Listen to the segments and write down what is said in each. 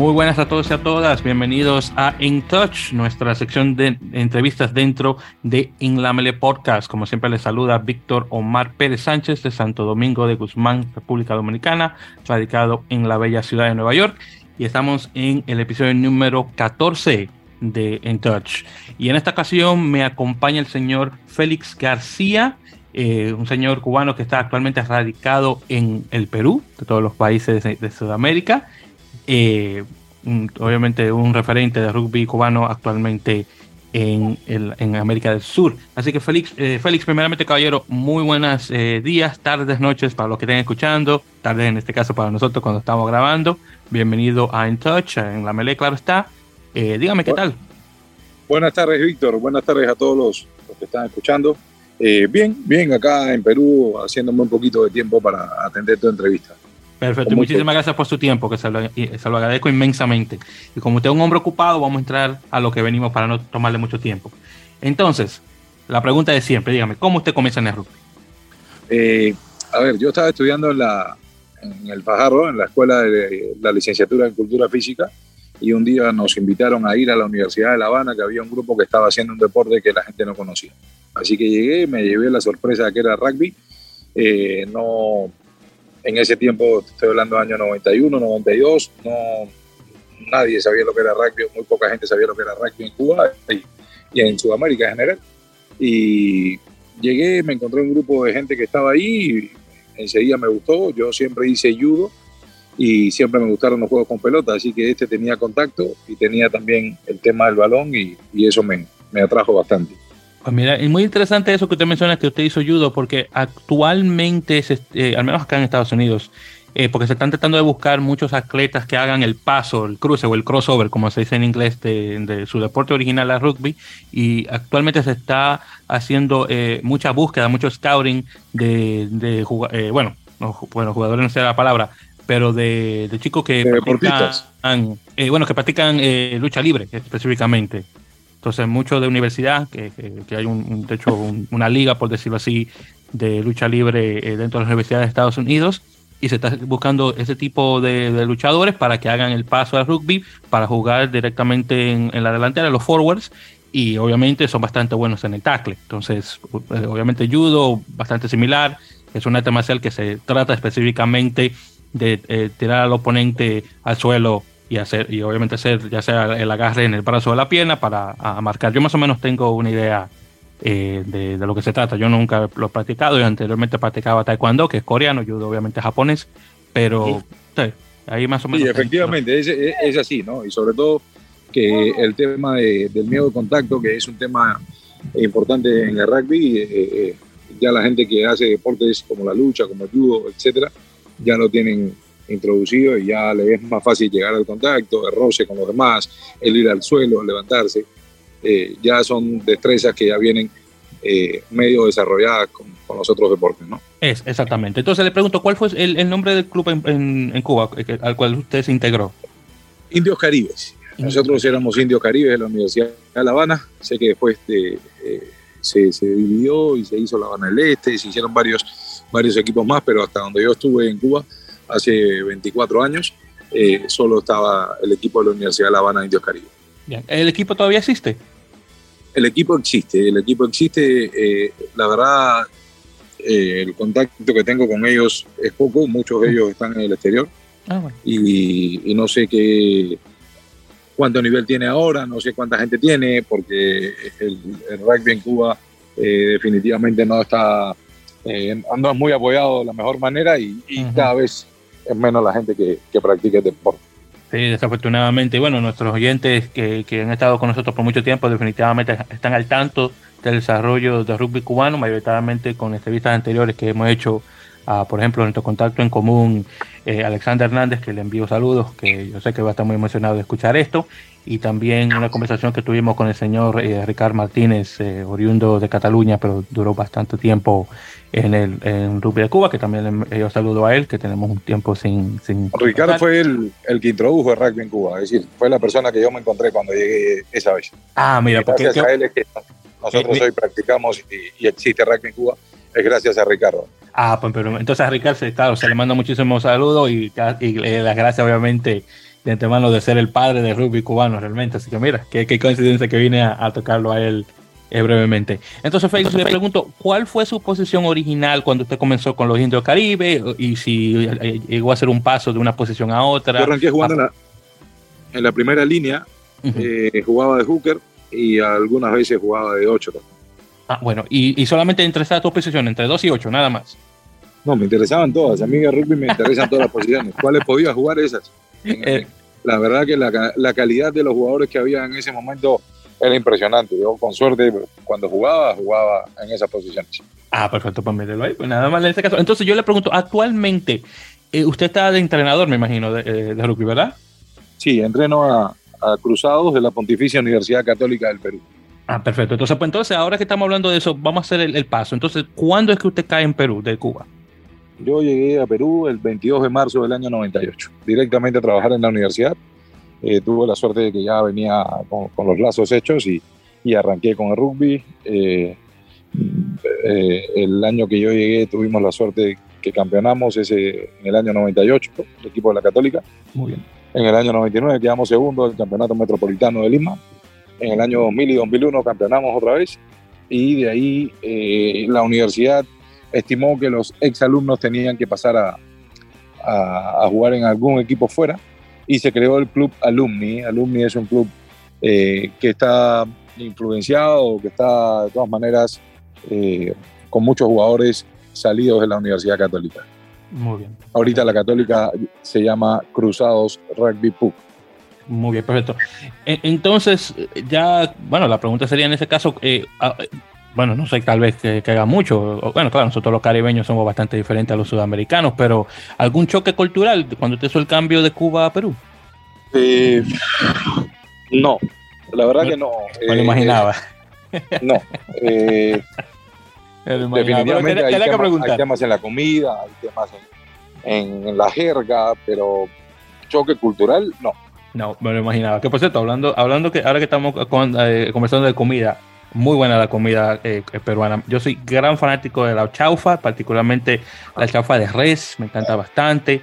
Muy buenas a todos y a todas, bienvenidos a In Touch, nuestra sección de entrevistas dentro de Inlamele Podcast. Como siempre les saluda Víctor Omar Pérez Sánchez de Santo Domingo de Guzmán, República Dominicana, radicado en la bella ciudad de Nueva York. Y estamos en el episodio número 14 de In Touch. Y en esta ocasión me acompaña el señor Félix García, eh, un señor cubano que está actualmente radicado en el Perú, de todos los países de Sudamérica eh, obviamente un referente de rugby cubano actualmente en, en América del Sur. Así que Félix, eh, Félix primeramente caballero, muy buenos eh, días, tardes, noches para los que estén escuchando, tardes en este caso para nosotros cuando estamos grabando. Bienvenido a In Touch, en la Melee, claro está. dígame qué tal. Buenas tardes, Víctor. Buenas tardes a todos los, que están escuchando. bien, bien, acá en Perú, haciéndome un poquito de tiempo para atender tu entrevista. Perfecto, muchísimas gracias por su tiempo, que se lo, se lo, agradezco inmensamente. Y como usted es un hombre ocupado, vamos a entrar a lo que venimos para no tomarle mucho tiempo. Entonces, la pregunta de siempre, dígame, ¿cómo usted comienza en el rugby? Eh, a ver, yo estaba estudiando en, la, en el Fajardo, en la escuela de la licenciatura en Cultura Física, y un día nos invitaron a ir a la Universidad de La Habana, que había un grupo que estaba haciendo un deporte que la gente no conocía. Así que llegué, me llevé la sorpresa de que era rugby. Eh, no, en ese tiempo, estoy hablando del año 91, 92, no, nadie sabía lo que era rugby, muy poca gente sabía lo que era rugby en Cuba y, en Sudamérica en general. Y llegué, me encontré un grupo de gente que estaba ahí, enseguida me gustó, yo siempre hice judo y siempre me gustaron los juegos con pelota, así que este tenía contacto y tenía también el tema del balón y, eso me atrajo bastante. Pues mira, es muy interesante eso que usted menciona que usted hizo judo, porque actualmente, eh, al menos acá en Estados Unidos, eh, porque se están tratando de buscar muchos atletas que hagan el paso, el cruce o el crossover, como se dice en inglés, de, su deporte original al rugby, y actualmente se está haciendo eh, mucha búsqueda, mucho scouting de, de bueno, bueno, jugadores no sé la palabra, pero de, chicos que practican, bueno, que practican lucha libre específicamente. Entonces, mucho de universidad, que, hay un, de hecho una liga, por decirlo así, de lucha libre eh, dentro de las universidades de Estados Unidos, y se está buscando ese tipo de, luchadores para que hagan el paso al rugby, para jugar directamente en, la delantera, los forwards, y obviamente son bastante buenos en el tackle. Entonces, eh, obviamente judo, bastante similar, es un arte marcial que se trata específicamente de eh, tirar al oponente al suelo y hacer y obviamente hacer ya sea el agarre en el brazo de la pierna para marcar. Yo más o menos tengo una idea eh, de, lo que se trata. Yo nunca lo he practicado. Yo anteriormente practicaba taekwondo, que es coreano, judo obviamente japonés, pero ahí más o menos. Sí, efectivamente, es, así, ¿no? Y sobre todo que el tema del miedo de contacto, que es un tema importante en el rugby, eh, eh, ya la gente que hace deportes como la lucha, como el judo, etcétera, ya lo tienen introducido y ya le es más fácil llegar al contacto, el roce con los demás, el ir al suelo, levantarse. Eh, ya son destrezas que ya vienen eh, medio desarrolladas con, los otros deportes, ¿no? Es, exactamente. Entonces le pregunto, ¿cuál fue el, nombre del club en, Cuba al cual usted se integró? Indios Caribes. Nosotros éramos Indios Caribes de la Universidad de La Habana. Sé que después de, eh, se, se, dividió y se hizo La Habana del Este, se hicieron varios, varios equipos más, pero hasta donde yo estuve en Cuba, hace 24 años, eh, solo estaba el equipo de la Universidad de La Habana Indios Caribe. ¿El equipo todavía existe? El equipo existe, el equipo existe. Eh, la verdad, eh, el contacto que tengo con ellos es poco, muchos de ellos están en el exterior. Ah, y, no sé qué cuánto nivel tiene ahora, no sé cuánta gente tiene, porque el, rugby en Cuba definitivamente no está anda muy apoyado de la mejor manera y, cada vez es menos la gente que, que practica el deporte. Sí, desafortunadamente. Bueno, nuestros oyentes que, que, han estado con nosotros por mucho tiempo definitivamente están al tanto del desarrollo del rugby cubano, mayoritariamente con entrevistas anteriores que hemos hecho a, por ejemplo, nuestro contacto en común, eh, Alexander Hernández, que le envío saludos, que yo sé que va a estar muy emocionado de escuchar esto, y también una conversación que tuvimos con el señor eh, Ricardo Martínez, eh, oriundo de Cataluña, pero duró bastante tiempo en el en Rugby de Cuba, que también yo saludo a él, que tenemos un tiempo sin... sin Ricardo fue el, el, que introdujo el rugby en Cuba, es decir, fue la persona que yo me encontré cuando llegué esa vez. Ah, mira, porque gracias a él es que nosotros hoy practicamos y, existe rugby en Cuba, es gracias a Ricardo. Ah, pues pero entonces a Ricardo, claro, se le manda muchísimos saludos y, y las gracias obviamente de antemano de ser el padre del rugby cubano realmente. Así que mira, qué, qué coincidencia que vine a, tocarlo a él eh, brevemente. Entonces, Félix, le pregunto, ¿cuál fue su posición original cuando usted comenzó con los indios Caribe? Y si eh, llegó a hacer un paso de una posición a otra. Yo arranqué jugando en, ah. la, primera línea, eh, jugaba de hooker y algunas veces jugaba de ocho. Ah, bueno, y, y solamente entre esas dos posiciones, entre dos y ocho, nada más. No, me interesaban todas. A mí en rugby me interesan todas las posiciones. ¿Cuáles podía jugar esas? Eh, la verdad que la, la, calidad de los jugadores que había en ese momento era impresionante. Yo, con suerte, cuando jugaba, jugaba en esas posiciones. Ah, perfecto, pues meterlo ahí. Pues nada más en este caso. Entonces, yo le pregunto, actualmente, eh, usted está de entrenador, me imagino, de, eh, de rugby, ¿verdad? Sí, entreno a, a, Cruzados de la Pontificia Universidad Católica del Perú. Ah, perfecto. Entonces, pues entonces, ahora que estamos hablando de eso, vamos a hacer el, el paso. Entonces, ¿cuándo es que usted cae en Perú, de Cuba? Yo llegué a Perú el 22 de marzo del año 98, directamente a trabajar en la universidad. Eh, tuve la suerte de que ya venía con, los lazos hechos y, y, arranqué con el rugby. Eh, eh, el año que yo llegué tuvimos la suerte que campeonamos ese, en el año 98, el equipo de la Católica. Muy bien. En el año 99 quedamos segundo del Campeonato Metropolitano de Lima. En el año 2000 y 2001 campeonamos otra vez. Y de ahí la universidad estimó que los exalumnos tenían que pasar a, a, jugar en algún equipo fuera y se creó el club Alumni. Alumni es un club eh, que está influenciado, que está de todas maneras eh, con muchos jugadores salidos de la Universidad Católica. Muy bien. Ahorita la Católica se llama Cruzados Rugby Pub. Muy bien, perfecto. E, entonces, ya, bueno, la pregunta sería en ese caso, eh, bueno, no sé, tal vez que, haga mucho. Bueno, claro, nosotros los caribeños somos bastante diferentes a los sudamericanos, pero ¿algún choque cultural cuando te hizo el cambio de Cuba a Perú? Eh, no, la verdad que no. Me lo imaginaba. no. Eh, definitivamente hay, temas, en la comida, hay temas en, la jerga, pero choque cultural, no. No, me lo imaginaba. Que por cierto, hablando, hablando que ahora que estamos eh, conversando de comida, muy buena la comida eh, peruana. Yo soy gran fanático de la chaufa, particularmente la chaufa de res, me encanta bastante.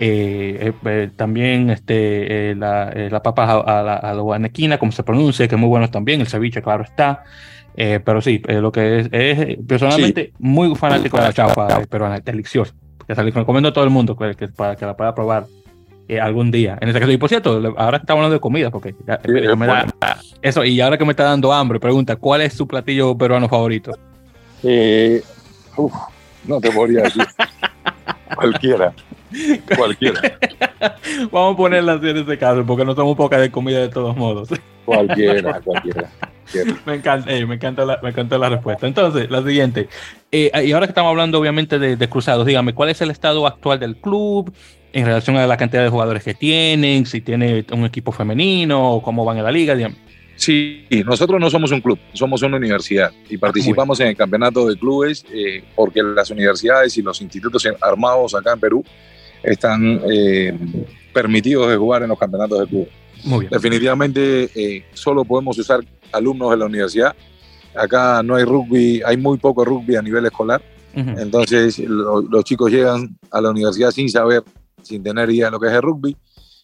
Eh, eh, también este, la, la, papa a, la, a guanequina, como se pronuncia, que es muy bueno también. El ceviche, claro está. pero sí, lo que es, es personalmente muy fanático de la chaufa peruana, delicioso. Que se recomiendo a todo el mundo que, para que la pueda probar eh, algún día. En ese caso, y por cierto, ahora estamos hablando de comida, porque eso, y ahora que me está dando hambre, pregunta, ¿cuál es su platillo peruano favorito? Eh, no te podría decir. Cualquiera. Cualquiera. Vamos a ponerla así en ese caso, porque no somos poca de comida de todos modos. Cualquiera, cualquiera. me encanta, eh, me, encanta la, me encanta la respuesta. Entonces, la siguiente. y ahora que estamos hablando, obviamente, de, de, cruzados, dígame, ¿cuál es el estado actual del club? En relación a la cantidad de jugadores que tienen, si tiene un equipo femenino o cómo van en la liga. Sí, nosotros no somos un club, somos una universidad y participamos en el campeonato de clubes eh, porque las universidades y los institutos armados acá en Perú están eh, permitidos de jugar en los campeonatos de clubes. Muy bien. Definitivamente eh, solo podemos usar alumnos de la universidad. Acá no hay rugby, hay muy poco rugby a nivel escolar. Entonces los chicos llegan a la universidad sin saber sin tener idea de lo que es el rugby.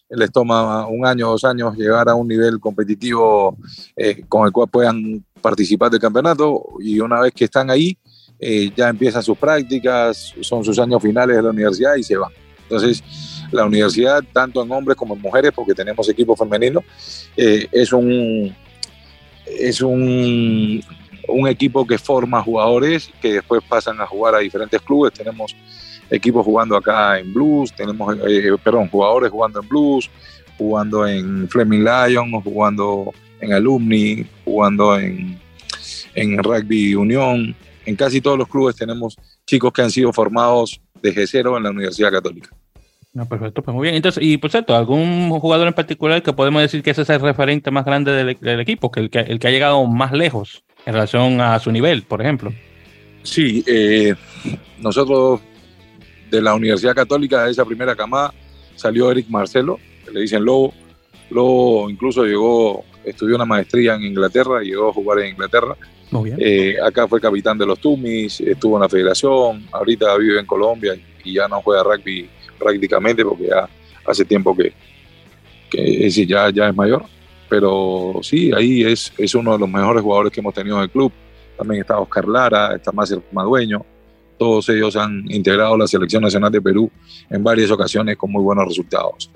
Les toma un año, dos años llegar a un nivel competitivo eh, con el cual puedan participar del campeonato y una vez que están ahí, eh, ya empiezan sus prácticas, son sus años finales de la universidad y se van. Entonces, la universidad, tanto en hombres como en mujeres, porque tenemos equipo femenino, eh, es un es un, un, equipo que forma jugadores que después pasan a jugar a diferentes clubes. Tenemos equipos jugando acá en Blues, tenemos, eh, perdón, jugadores jugando en Blues, jugando en Fleming Lions, jugando en Alumni, jugando en, en Rugby Unión. En casi todos los clubes tenemos chicos que han sido formados desde cero en la Universidad Católica. No, perfecto, pues muy bien. Entonces, y por cierto, ¿algún jugador en particular que podemos decir que ese es el referente más grande del, equipo, que el, que el que ha llegado más lejos en relación a su nivel, por ejemplo? Sí, eh, nosotros de la Universidad Católica, de esa primera camada, salió Eric Marcelo, que le dicen Lobo. Lobo incluso llegó, estudió una maestría en Inglaterra, llegó a jugar en Inglaterra. Muy bien. Eh, acá fue capitán de los Tumis, estuvo en la federación, ahorita vive en Colombia y ya no juega rugby prácticamente porque ya hace tiempo que, que es, ya, ya es mayor, pero sí, ahí es, es uno de los mejores jugadores que hemos tenido en el club. También está Oscar Lara, está Mácer Madueño, todos ellos han integrado la selección nacional de Perú en varias ocasiones con muy buenos resultados.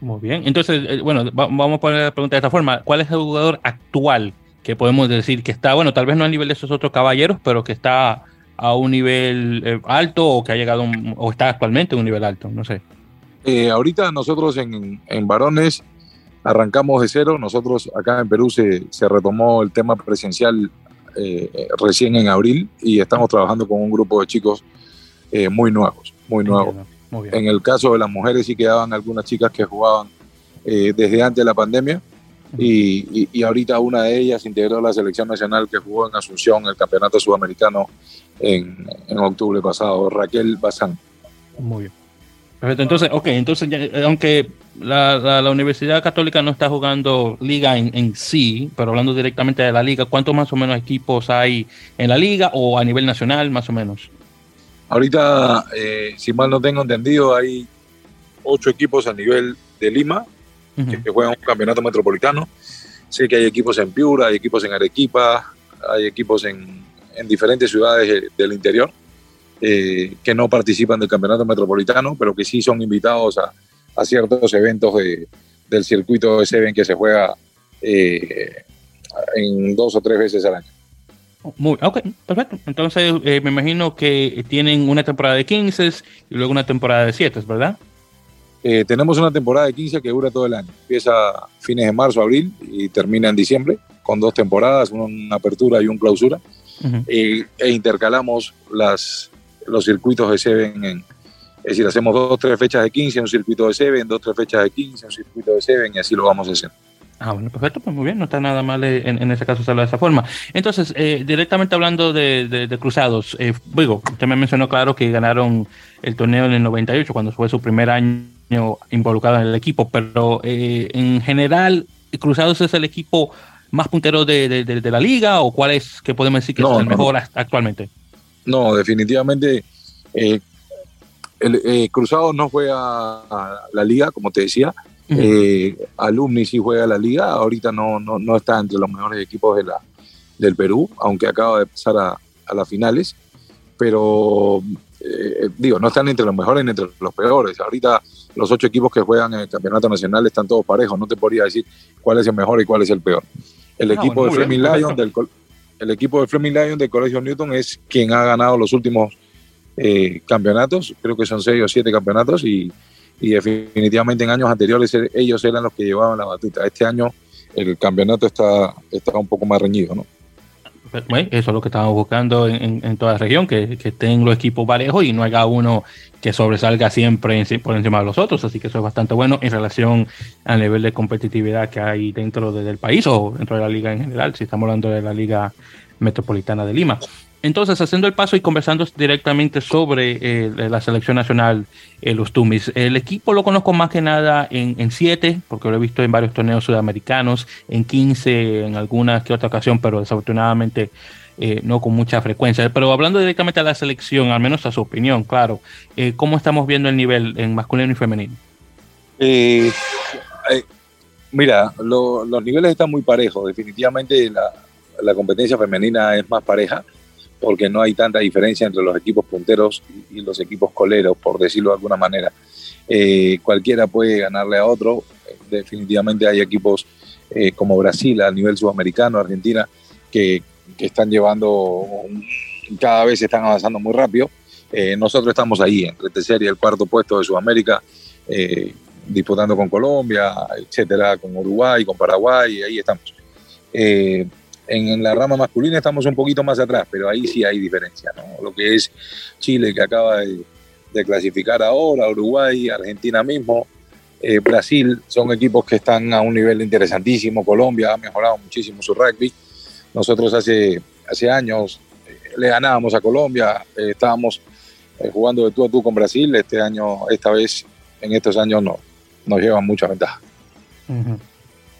Muy bien, entonces, eh, bueno, vamos a poner la pregunta de esta forma. ¿Cuál es el jugador actual que podemos decir que está, bueno, tal vez no a nivel de esos otros caballeros, pero que está a un nivel eh, alto o que ha llegado o está actualmente a un nivel alto? No sé. Eh, ahorita nosotros en, en, varones arrancamos de cero. Nosotros acá en Perú se, se retomó el tema presencial eh, recién en abril y estamos trabajando con un grupo de chicos eh, muy nuevos, muy nuevos. En el caso de las mujeres sí quedaban algunas chicas que jugaban eh, desde antes de la pandemia y, y, ahorita una de ellas integró la selección nacional que jugó en Asunción el campeonato sudamericano en, en octubre pasado, Raquel Bazán. Muy bien. Perfecto, entonces, ok, entonces, eh, aunque la, la, Universidad Católica no está jugando liga en, en, sí, pero hablando directamente de la liga, ¿cuántos más o menos equipos hay en la liga o a nivel nacional, más o menos? Ahorita, eh, si mal no tengo entendido, hay ocho equipos a nivel de Lima que, juegan un campeonato metropolitano. Sé que hay equipos en Piura, hay equipos en Arequipa, hay equipos en, en diferentes ciudades del interior. Eh, que no participan del campeonato metropolitano, pero que sí son invitados a, a ciertos eventos de, del circuito de Seven que se juega eh, en dos o tres veces al año. Muy, ok, perfecto. Entonces eh, me imagino que tienen una temporada de 15 y luego una temporada de 7, ¿verdad? Eh, tenemos una temporada de 15 que dura todo el año. Empieza fines de marzo, abril y termina en diciembre, con dos temporadas, una apertura y una clausura. e intercalamos las, los circuitos de Seven. En, es decir, hacemos dos o tres fechas de 15 en un circuito de Seven, dos o tres fechas de 15 en un circuito de Seven y así lo vamos a hacer. Ah, bueno, perfecto, pues muy bien, no está nada mal en, en ese caso hacerlo de esa forma. Entonces, eh, directamente hablando de, de, de cruzados, eh, digo, usted me mencionó claro que ganaron el torneo en el 98, cuando fue su primer año involucrado en el equipo, pero eh, en general, ¿Cruzados es el equipo más puntero de, de, de, la liga o cuál es que podemos decir que no, es el no, mejor actualmente? No, definitivamente eh, el eh, Cruzado no juega a la liga, como te decía. Uh -huh. eh, Alumni sí juega a la liga. Ahorita no, no, no está entre los mejores equipos de la, del Perú, aunque acaba de pasar a, a las finales. Pero eh, digo, no están entre los mejores ni entre los peores. Ahorita los ocho equipos que juegan en el campeonato nacional están todos parejos. No te podría decir cuál es el mejor y cuál es el peor. El ah, equipo de Fleming Lion del, el equipo de Fleming Lion del Colegio Newton es quien ha ganado los últimos eh, campeonatos, creo que son seis o siete campeonatos y, y, definitivamente en años anteriores ellos eran los que llevaban la batuta. Este año el campeonato está, está un poco más reñido, ¿no? Bueno, eso es lo que estamos buscando en, en toda la región, que, que, estén los equipos parejos y no haya uno que sobresalga siempre por encima de los otros, así que eso es bastante bueno en relación al nivel de competitividad que hay dentro de, del país o dentro de la liga en general, si estamos hablando de la liga metropolitana de Lima. Entonces, haciendo el paso y conversando directamente sobre eh, la selección nacional, eh, los Tumis, el equipo lo conozco más que nada en, en siete, porque lo he visto en varios torneos sudamericanos, en 15, en alguna que otra ocasión, pero desafortunadamente eh, no con mucha frecuencia. Pero hablando directamente a la selección, al menos a su opinión, claro, ¿cómo estamos viendo el nivel en masculino y femenino? Mira, lo, los niveles están muy parejos. Definitivamente la competencia femenina es más pareja porque no hay tanta diferencia entre los equipos punteros y, los equipos coleros, por decirlo de alguna manera. Eh, cualquiera puede ganarle a otro. Definitivamente hay equipos eh, como Brasil a nivel sudamericano, Argentina, que, están llevando, cada vez están avanzando muy rápido. Eh, nosotros estamos ahí, entre tercer y el cuarto puesto de Sudamérica, disputando con Colombia, etcétera, con Uruguay, con Paraguay, ahí estamos. Eh, en la rama masculina estamos un poquito más atrás, pero ahí sí hay diferencia. ¿no? Lo que es Chile, que acaba de, de clasificar ahora, Uruguay, Argentina mismo, eh, Brasil, son equipos que están a un nivel interesantísimo. Colombia ha mejorado muchísimo su rugby. Nosotros hace, hace años eh, le ganábamos a Colombia, eh, estábamos eh, jugando de tú a tú con Brasil. Este año, esta vez, en estos años, no, nos llevan mucha ventaja. Uh -huh.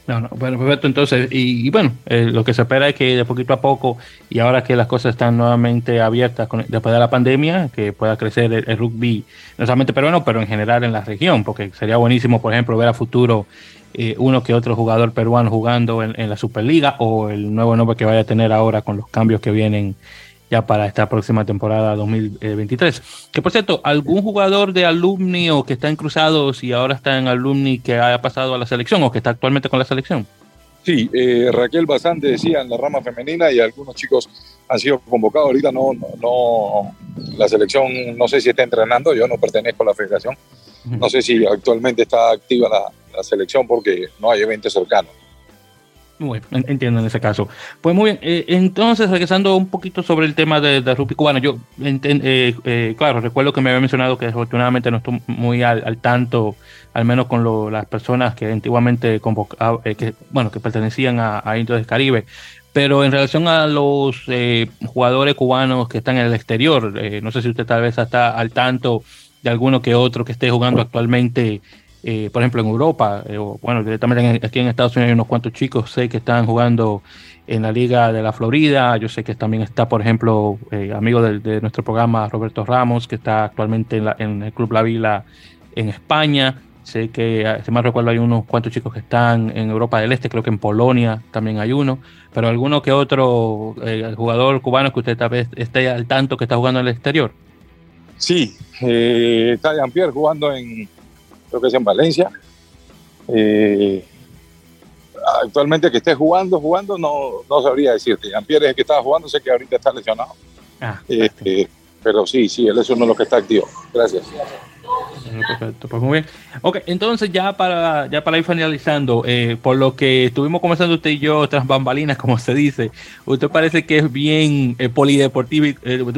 No, no, bueno, perfecto. Entonces, y, bueno, eh, lo que se espera es que de poquito a poco, y ahora que las cosas están nuevamente abiertas con, después de la pandemia, que pueda crecer el, rugby, no solamente peruano, pero en general en la región, porque sería buenísimo, por ejemplo, ver a futuro eh, uno que otro jugador peruano jugando en, la Superliga o el nuevo nombre que vaya a tener ahora con los cambios que vienen ya para esta próxima temporada 2023. Que por cierto, algún jugador de alumni o que está en Cruzados y ahora está en alumni que haya pasado a la selección o que está actualmente con la selección. Sí, eh, Raquel Basante decía en la rama femenina y algunos chicos han sido convocados. Ahorita no, no, la selección no sé si está entrenando, yo no pertenezco a la federación. No sé si actualmente está activa la, la selección porque no hay eventos cercanos. Muy bien, entiendo en ese caso. Pues muy bien, eh, entonces regresando un poquito sobre el tema de, de rugby cubano, yo, eh, eh, claro, recuerdo que me había mencionado que desafortunadamente no estoy muy al, tanto, al menos con las personas que antiguamente convocaba, que, bueno, que pertenecían a, a Indios del Caribe, pero en relación a los jugadores cubanos que están en el exterior, no sé si usted tal vez está al tanto de alguno que otro que esté jugando actualmente eh, por ejemplo, en Europa, eh, o bueno, directamente aquí en Estados Unidos hay unos cuantos chicos, sé que están jugando en la Liga de la Florida, yo sé que también está, por ejemplo, eh, amigo de, nuestro programa, Roberto Ramos, que está actualmente en, el Club La Vila en España, sé que, ah, si mal recuerdo, hay unos cuantos chicos que están en Europa del Este, creo que en Polonia también hay uno, pero alguno que otro jugador cubano que usted tal vez esté al tanto que está jugando en el exterior. Sí, está Jean-Pierre jugando en creo que es en Valencia. Eh, actualmente que esté jugando, jugando, no, no sabría decirte. Jean-Pierre es el que estaba jugando, sé que ahorita está lesionado. Ah, eh, eh, pero sí, sí, él es uno de los que está activo. Gracias. Perfecto, pues muy bien. Ok, entonces ya para, ya para ir finalizando, por lo que estuvimos conversando usted y yo, tras bambalinas, como se dice, usted parece que es bien polideportivo,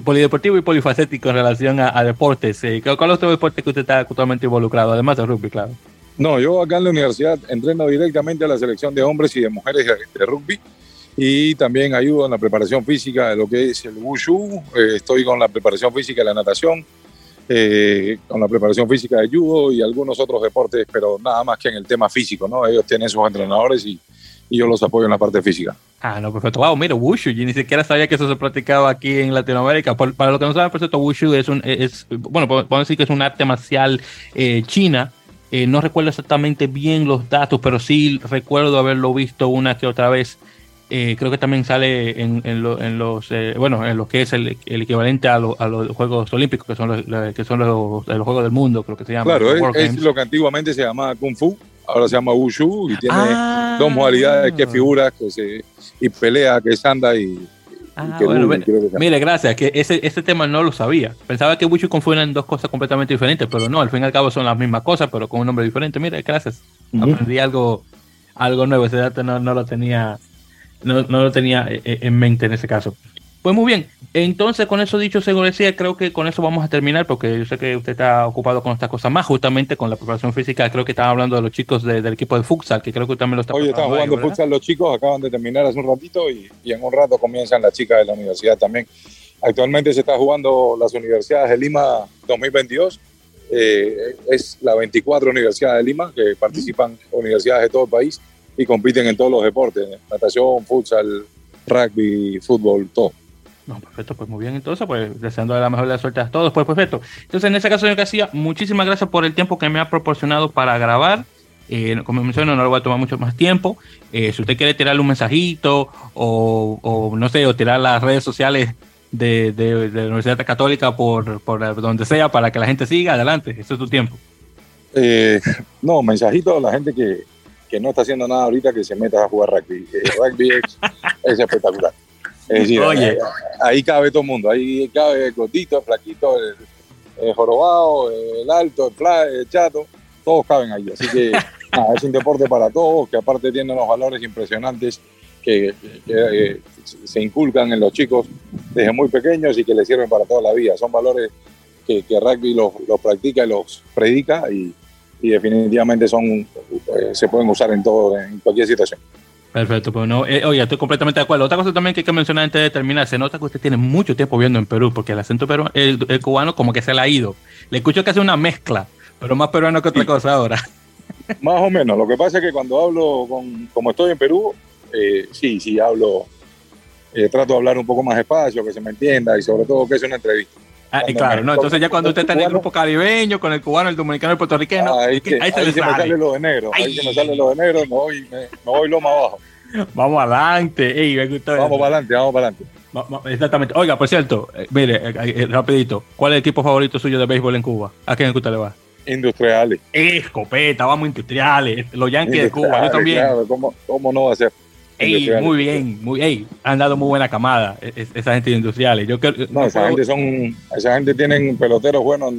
polideportivo y polifacético en relación a, deportes. ¿Cuál es otro deporte que usted está actualmente involucrado, además de rugby, claro? No, yo acá en la universidad entreno directamente a la selección de hombres y de mujeres de, rugby y también ayudo en la preparación física de lo que es el wushu, eh, estoy con la preparación física de la natación, eh, con la preparación física de judo y algunos otros deportes, pero nada más que en el tema físico, ¿no? Ellos tienen sus entrenadores y, y yo los apoyo en la parte física. Ah, no, perfecto. Wow, mira, Wushu, yo ni siquiera sabía que eso se practicaba aquí en Latinoamérica. para lo que no saben, por cierto, Wushu es un, es, bueno, podemos decir que es un arte marcial eh, china eh, no recuerdo exactamente bien los datos, pero sí recuerdo haberlo visto una que otra vez. Eh, creo que también sale en, en, los, eh, bueno, en lo que es el, equivalente a, a, los Juegos Olímpicos, que son los, que son los, Juegos del Mundo, creo que se llama. Claro, es, lo que antiguamente se llamaba Kung Fu, ahora se llama Wushu y tiene ah. dos modalidades que figuras que se, y pelea, que es anda y, Ah, mire, gracias, que ese, ese tema no lo sabía. Pensaba que Wushu y Kung Fu eran dos cosas completamente diferentes, pero no, al fin y al cabo son las mismas cosas, pero con un nombre diferente. Mire, gracias. Aprendí algo, algo nuevo, ese dato no, no lo tenía, no, no lo tenía eh, eh, en mente en ese caso. Pues muy bien, entonces con eso dicho, según decía, creo que con eso vamos a terminar, porque yo sé que usted está ocupado con estas cosas más, justamente con la preparación física, creo que estaba hablando de los chicos del equipo de futsal, que creo que también lo está Hoy están jugando futsal los chicos, acaban de terminar hace un ratito y, en un rato comienzan las chicas de la universidad también. Actualmente se está jugando las universidades de Lima 2022, eh, es la 24 Universidad de Lima, que participan universidades de todo el país y compiten en todos los deportes, natación, futsal, rugby, fútbol, todo. No, perfecto, pues muy bien. Entonces, pues deseando la mejor de las suertes a todos, pues perfecto. Entonces, en ese caso, señor Casilla, muchísimas gracias por el tiempo que me ha proporcionado para grabar. Eh, como mencioné, no lo voy a tomar mucho más tiempo. Eh, si usted quiere tirarle un mensajito o, no sé, o tirar las redes sociales de, la Universidad Católica por, por, donde sea para que la gente siga, adelante, eso es tu tiempo. Eh, no, mensajito a la gente que, que, no está haciendo nada ahorita que se meta a jugar rugby. rugby es espectacular. Es decir, ahí, cabe todo el mundo, ahí cabe el gordito, el flaquito, el, jorobado, el alto, el, fla, el chato, todos caben ahí. Así que es un deporte para todos, que aparte tiene unos valores impresionantes que, eh, se inculcan en los chicos desde muy pequeños y que les sirven para toda la vida. Son valores que, que rugby los, practica y los predica y, definitivamente son, eh, se pueden usar en, todo, en cualquier situación. Perfecto, pues no, eh, oye, estoy completamente de acuerdo. Otra cosa también que hay que mencionar antes de terminar, se nota que usted tiene mucho tiempo viviendo en Perú, porque el acento peruano, el, cubano como que se le ha ido. Le escucho que hace una mezcla, pero más peruano que otra cosa ahora. Más o menos. Lo que pasa es que cuando hablo, con, como estoy en Perú, eh, sí, sí hablo, eh, trato de hablar un poco más despacio, que se me entienda y sobre todo que es una entrevista. Ah, claro, no, entonces ya cuando usted está en el grupo caribeño, con el cubano, el dominicano, el puertorriqueño, ahí, que, ahí, se, ahí me sale lo de negro, ahí se me sale lo de negro, me voy, me, voy lo más abajo. Vamos adelante, Ey, me gustó vamos para adelante, vamos para adelante. Exactamente. Oiga, por cierto, eh, mire, eh, eh, rapidito, ¿cuál es el equipo favorito suyo de béisbol en Cuba? ¿A quién usted le va? Industriales. Escopeta, vamos industriales. Los Yankees de Cuba, yo también. Claro, ¿cómo, ¿cómo, no va a ser? Ey, muy bien, muy, ey, han dado muy buena camada esa gente de industriales. Yo no, esa gente son, esa gente tienen peloteros buenos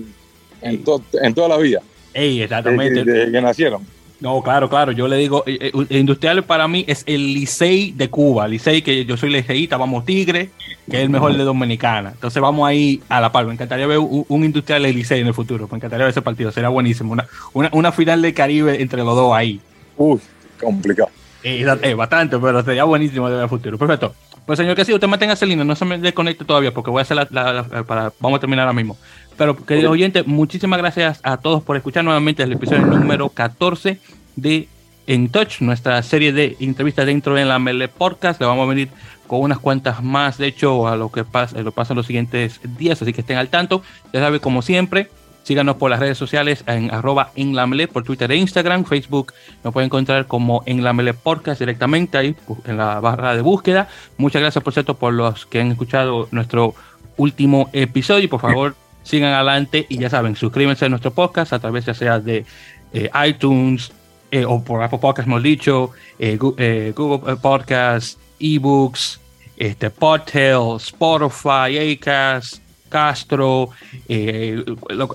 en, en, toda la vida. Ey, exactamente. Desde, que nacieron. No, claro, claro. Yo le digo, eh, eh Industriales para mí es el Licey de Cuba. Licey, que yo soy liceísta, vamos Tigre, que es el mejor de Dominicana. Entonces vamos ahí a la par. Me encantaría ver un, Industrial de Licey en el futuro. Me encantaría ver ese partido. Sería buenísimo. Una, una, una final de Caribe entre los dos ahí. Uy, complicado. Eh, bastante, pero sería buenísimo de ver el futuro. Perfecto. Pues señor que sí, usted mantenga ese línea, no se me desconecte todavía porque voy a hacer la, para, vamos a terminar ahora mismo. Pero queridos oyentes, muchísimas gracias a todos por escuchar nuevamente el episodio número 14 de En Touch, nuestra serie de entrevistas dentro de la Mele Podcast. Le vamos a venir con unas cuantas más, de hecho, a lo que pasa, lo pasa en los siguientes días, así que estén al tanto. Ya saben, como siempre, Síganos por las redes sociales en arroba en la por Twitter e Instagram, Facebook. Nos pueden encontrar como en la podcast directamente ahí en la barra de búsqueda. Muchas gracias por cierto por los que han escuchado nuestro último episodio. Por favor, sigan adelante y ya saben, suscríbanse a nuestro podcast a través ya sea de eh, iTunes eh, o por Apple Podcast, hemos dicho, eh, Google Podcasts, eBooks, este, Podtail, Spotify, Acast Castro, eh,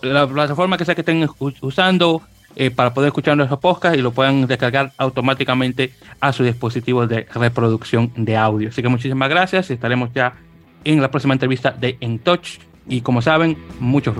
la plataforma que sea que estén usando eh, para poder escuchar nuestros podcasts y lo puedan descargar automáticamente a sus dispositivos de reproducción de audio. Así que muchísimas gracias y estaremos ya en la próxima entrevista de En Touch y como saben, muchos